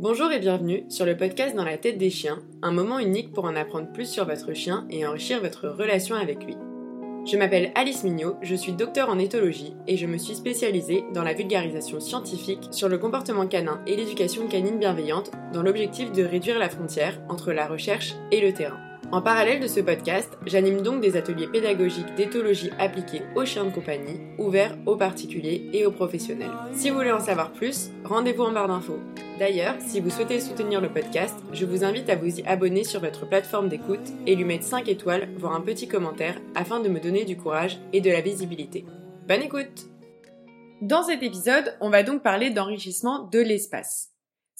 Bonjour et bienvenue sur le podcast Dans la tête des chiens, un moment unique pour en apprendre plus sur votre chien et enrichir votre relation avec lui. Je m'appelle Alice Mignot, je suis docteur en éthologie et je me suis spécialisée dans la vulgarisation scientifique sur le comportement canin et l'éducation canine bienveillante dans l'objectif de réduire la frontière entre la recherche et le terrain. En parallèle de ce podcast, j'anime donc des ateliers pédagogiques d'éthologie appliqués aux chiens de compagnie, ouverts aux particuliers et aux professionnels. Si vous voulez en savoir plus, rendez-vous en barre d'infos. D'ailleurs, si vous souhaitez soutenir le podcast, je vous invite à vous y abonner sur votre plateforme d'écoute et lui mettre 5 étoiles, voire un petit commentaire, afin de me donner du courage et de la visibilité. Bonne écoute Dans cet épisode, on va donc parler d'enrichissement de l'espace.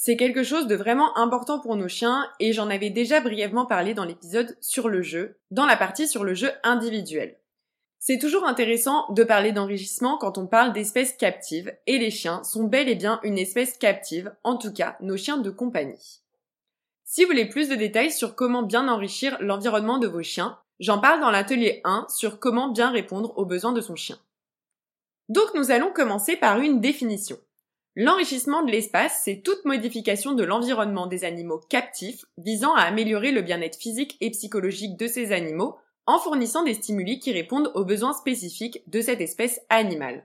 C'est quelque chose de vraiment important pour nos chiens et j'en avais déjà brièvement parlé dans l'épisode sur le jeu, dans la partie sur le jeu individuel. C'est toujours intéressant de parler d'enrichissement quand on parle d'espèces captives et les chiens sont bel et bien une espèce captive, en tout cas nos chiens de compagnie. Si vous voulez plus de détails sur comment bien enrichir l'environnement de vos chiens, j'en parle dans l'atelier 1 sur comment bien répondre aux besoins de son chien. Donc nous allons commencer par une définition. L'enrichissement de l'espace, c'est toute modification de l'environnement des animaux captifs visant à améliorer le bien-être physique et psychologique de ces animaux en fournissant des stimuli qui répondent aux besoins spécifiques de cette espèce animale.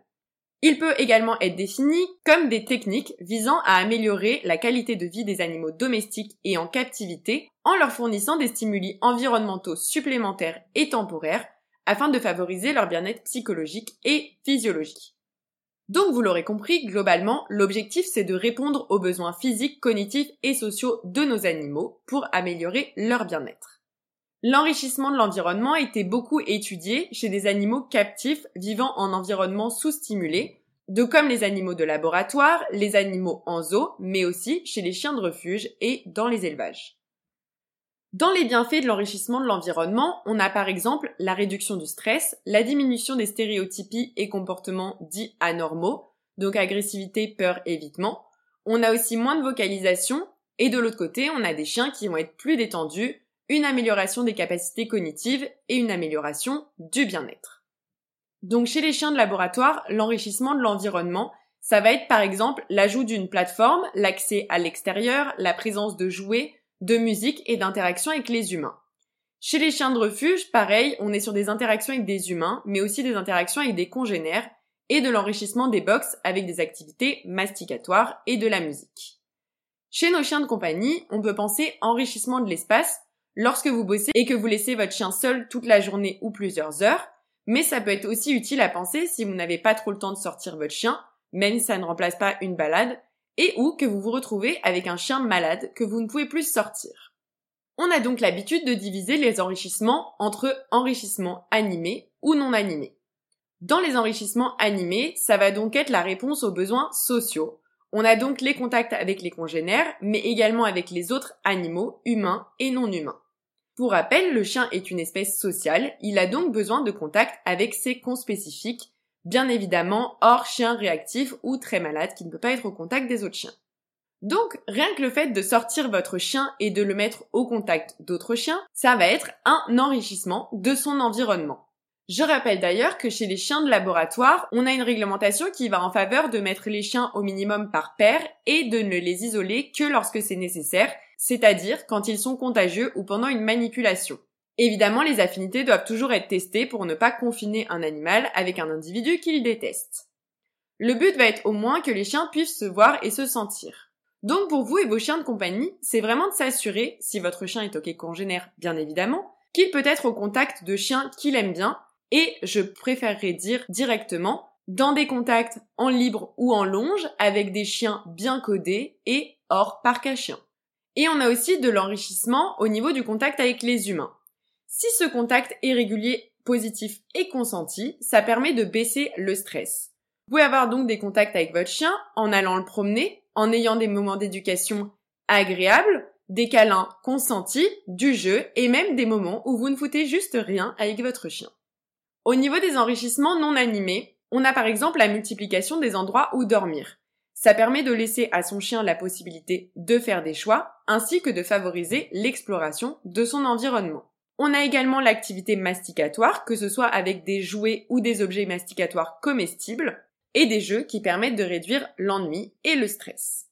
Il peut également être défini comme des techniques visant à améliorer la qualité de vie des animaux domestiques et en captivité en leur fournissant des stimuli environnementaux supplémentaires et temporaires afin de favoriser leur bien-être psychologique et physiologique. Donc vous l'aurez compris, globalement, l'objectif c'est de répondre aux besoins physiques, cognitifs et sociaux de nos animaux pour améliorer leur bien-être. L'enrichissement de l'environnement était beaucoup étudié chez des animaux captifs vivant en environnement sous-stimulé, de comme les animaux de laboratoire, les animaux en zoo, mais aussi chez les chiens de refuge et dans les élevages. Dans les bienfaits de l'enrichissement de l'environnement, on a par exemple la réduction du stress, la diminution des stéréotypies et comportements dits anormaux, donc agressivité, peur, évitement. On a aussi moins de vocalisation, et de l'autre côté, on a des chiens qui vont être plus détendus, une amélioration des capacités cognitives et une amélioration du bien-être. Donc chez les chiens de laboratoire, l'enrichissement de l'environnement, ça va être par exemple l'ajout d'une plateforme, l'accès à l'extérieur, la présence de jouets, de musique et d'interaction avec les humains. Chez les chiens de refuge, pareil, on est sur des interactions avec des humains, mais aussi des interactions avec des congénères et de l'enrichissement des box avec des activités masticatoires et de la musique. Chez nos chiens de compagnie, on peut penser enrichissement de l'espace lorsque vous bossez et que vous laissez votre chien seul toute la journée ou plusieurs heures, mais ça peut être aussi utile à penser si vous n'avez pas trop le temps de sortir votre chien, même si ça ne remplace pas une balade, et ou que vous vous retrouvez avec un chien malade que vous ne pouvez plus sortir. On a donc l'habitude de diviser les enrichissements entre enrichissements animés ou non animés. Dans les enrichissements animés, ça va donc être la réponse aux besoins sociaux. On a donc les contacts avec les congénères, mais également avec les autres animaux, humains et non humains. Pour rappel, le chien est une espèce sociale, il a donc besoin de contact avec ses conspécifiques, Bien évidemment, hors chien réactif ou très malade qui ne peut pas être au contact des autres chiens. Donc, rien que le fait de sortir votre chien et de le mettre au contact d'autres chiens, ça va être un enrichissement de son environnement. Je rappelle d'ailleurs que chez les chiens de laboratoire, on a une réglementation qui va en faveur de mettre les chiens au minimum par paire et de ne les isoler que lorsque c'est nécessaire, c'est-à-dire quand ils sont contagieux ou pendant une manipulation. Évidemment, les affinités doivent toujours être testées pour ne pas confiner un animal avec un individu qu'il déteste. Le but va être au moins que les chiens puissent se voir et se sentir. Donc pour vous et vos chiens de compagnie, c'est vraiment de s'assurer, si votre chien est ok congénère bien évidemment, qu'il peut être au contact de chiens qu'il aime bien, et je préférerais dire directement, dans des contacts en libre ou en longe avec des chiens bien codés et hors parc à chiens. Et on a aussi de l'enrichissement au niveau du contact avec les humains. Si ce contact est régulier, positif et consenti, ça permet de baisser le stress. Vous pouvez avoir donc des contacts avec votre chien en allant le promener, en ayant des moments d'éducation agréables, des câlins consentis, du jeu et même des moments où vous ne foutez juste rien avec votre chien. Au niveau des enrichissements non animés, on a par exemple la multiplication des endroits où dormir. Ça permet de laisser à son chien la possibilité de faire des choix ainsi que de favoriser l'exploration de son environnement. On a également l'activité masticatoire, que ce soit avec des jouets ou des objets masticatoires comestibles, et des jeux qui permettent de réduire l'ennui et le stress.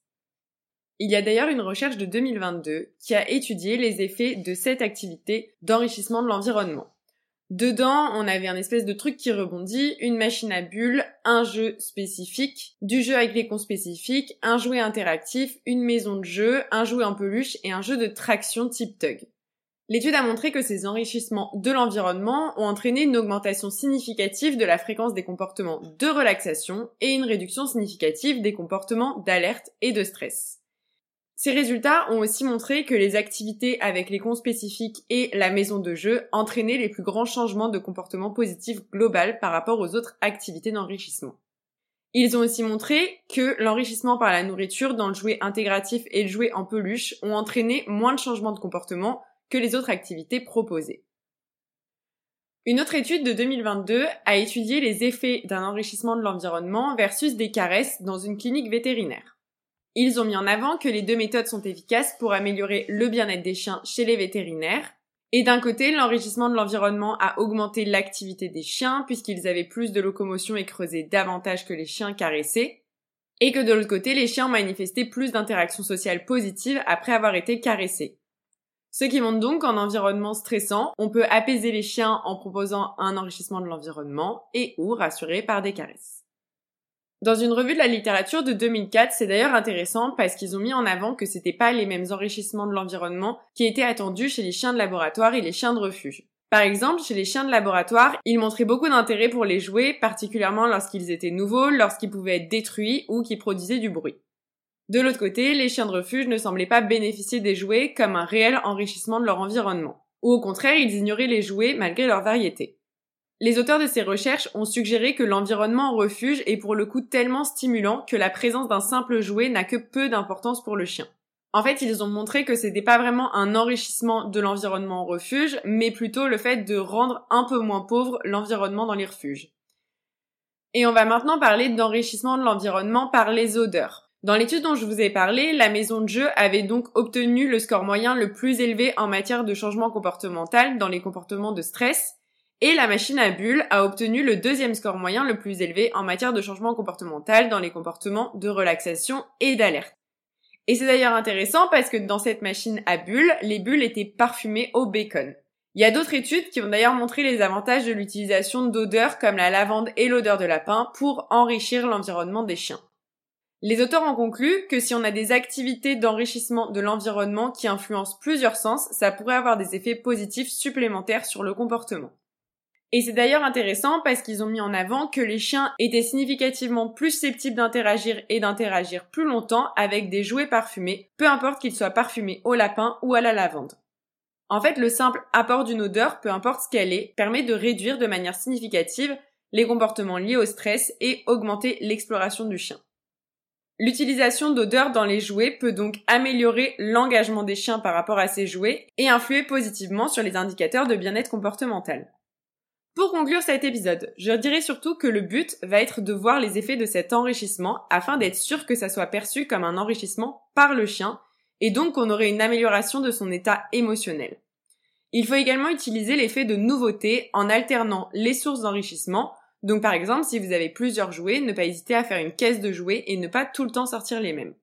Il y a d'ailleurs une recherche de 2022 qui a étudié les effets de cette activité d'enrichissement de l'environnement. Dedans, on avait un espèce de truc qui rebondit, une machine à bulles, un jeu spécifique, du jeu avec les cons spécifiques, un jouet interactif, une maison de jeu, un jouet en peluche et un jeu de traction type tug. L'étude a montré que ces enrichissements de l'environnement ont entraîné une augmentation significative de la fréquence des comportements de relaxation et une réduction significative des comportements d'alerte et de stress. Ces résultats ont aussi montré que les activités avec les cons spécifiques et la maison de jeu entraînaient les plus grands changements de comportement positif global par rapport aux autres activités d'enrichissement. Ils ont aussi montré que l'enrichissement par la nourriture dans le jouet intégratif et le jouet en peluche ont entraîné moins de changements de comportement les autres activités proposées. Une autre étude de 2022 a étudié les effets d'un enrichissement de l'environnement versus des caresses dans une clinique vétérinaire. Ils ont mis en avant que les deux méthodes sont efficaces pour améliorer le bien-être des chiens chez les vétérinaires. Et d'un côté, l'enrichissement de l'environnement a augmenté l'activité des chiens puisqu'ils avaient plus de locomotion et creusaient davantage que les chiens caressés. Et que de l'autre côté, les chiens manifestaient plus d'interactions sociales positives après avoir été caressés. Ce qui montre donc qu'en environnement stressant, on peut apaiser les chiens en proposant un enrichissement de l'environnement et ou rassurer par des caresses. Dans une revue de la littérature de 2004, c'est d'ailleurs intéressant parce qu'ils ont mis en avant que c'était pas les mêmes enrichissements de l'environnement qui étaient attendus chez les chiens de laboratoire et les chiens de refuge. Par exemple, chez les chiens de laboratoire, ils montraient beaucoup d'intérêt pour les jouets, particulièrement lorsqu'ils étaient nouveaux, lorsqu'ils pouvaient être détruits ou qu'ils produisaient du bruit. De l'autre côté, les chiens de refuge ne semblaient pas bénéficier des jouets comme un réel enrichissement de leur environnement. Ou au contraire, ils ignoraient les jouets malgré leur variété. Les auteurs de ces recherches ont suggéré que l'environnement en refuge est pour le coup tellement stimulant que la présence d'un simple jouet n'a que peu d'importance pour le chien. En fait, ils ont montré que c'était pas vraiment un enrichissement de l'environnement en refuge, mais plutôt le fait de rendre un peu moins pauvre l'environnement dans les refuges. Et on va maintenant parler d'enrichissement de l'environnement par les odeurs. Dans l'étude dont je vous ai parlé, la maison de jeu avait donc obtenu le score moyen le plus élevé en matière de changement comportemental dans les comportements de stress, et la machine à bulles a obtenu le deuxième score moyen le plus élevé en matière de changement comportemental dans les comportements de relaxation et d'alerte. Et c'est d'ailleurs intéressant parce que dans cette machine à bulles, les bulles étaient parfumées au bacon. Il y a d'autres études qui ont d'ailleurs montré les avantages de l'utilisation d'odeurs comme la lavande et l'odeur de lapin pour enrichir l'environnement des chiens. Les auteurs ont conclu que si on a des activités d'enrichissement de l'environnement qui influencent plusieurs sens, ça pourrait avoir des effets positifs supplémentaires sur le comportement. Et c'est d'ailleurs intéressant parce qu'ils ont mis en avant que les chiens étaient significativement plus susceptibles d'interagir et d'interagir plus longtemps avec des jouets parfumés, peu importe qu'ils soient parfumés au lapin ou à la lavande. En fait, le simple apport d'une odeur, peu importe ce qu'elle est, permet de réduire de manière significative les comportements liés au stress et augmenter l'exploration du chien. L'utilisation d'odeurs dans les jouets peut donc améliorer l'engagement des chiens par rapport à ces jouets et influer positivement sur les indicateurs de bien-être comportemental. Pour conclure cet épisode, je dirais surtout que le but va être de voir les effets de cet enrichissement afin d'être sûr que ça soit perçu comme un enrichissement par le chien et donc qu'on aurait une amélioration de son état émotionnel. Il faut également utiliser l'effet de nouveauté en alternant les sources d'enrichissement. Donc par exemple, si vous avez plusieurs jouets, ne pas hésiter à faire une caisse de jouets et ne pas tout le temps sortir les mêmes.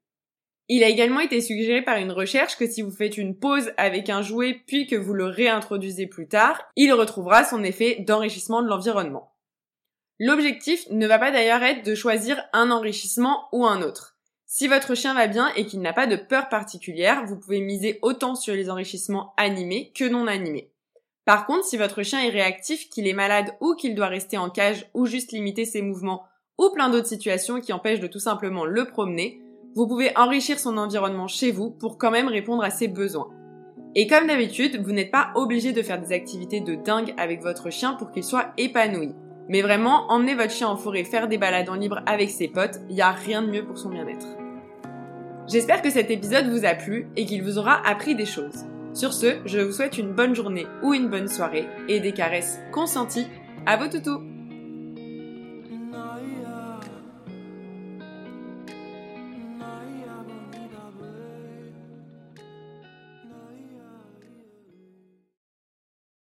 Il a également été suggéré par une recherche que si vous faites une pause avec un jouet puis que vous le réintroduisez plus tard, il retrouvera son effet d'enrichissement de l'environnement. L'objectif ne va pas d'ailleurs être de choisir un enrichissement ou un autre. Si votre chien va bien et qu'il n'a pas de peur particulière, vous pouvez miser autant sur les enrichissements animés que non animés. Par contre, si votre chien est réactif, qu'il est malade ou qu'il doit rester en cage ou juste limiter ses mouvements ou plein d'autres situations qui empêchent de tout simplement le promener, vous pouvez enrichir son environnement chez vous pour quand même répondre à ses besoins. Et comme d'habitude, vous n'êtes pas obligé de faire des activités de dingue avec votre chien pour qu'il soit épanoui. Mais vraiment, emmenez votre chien en forêt faire des balades en libre avec ses potes, il n'y a rien de mieux pour son bien-être. J'espère que cet épisode vous a plu et qu'il vous aura appris des choses. Sur ce, je vous souhaite une bonne journée ou une bonne soirée et des caresses consenties. À vos toutous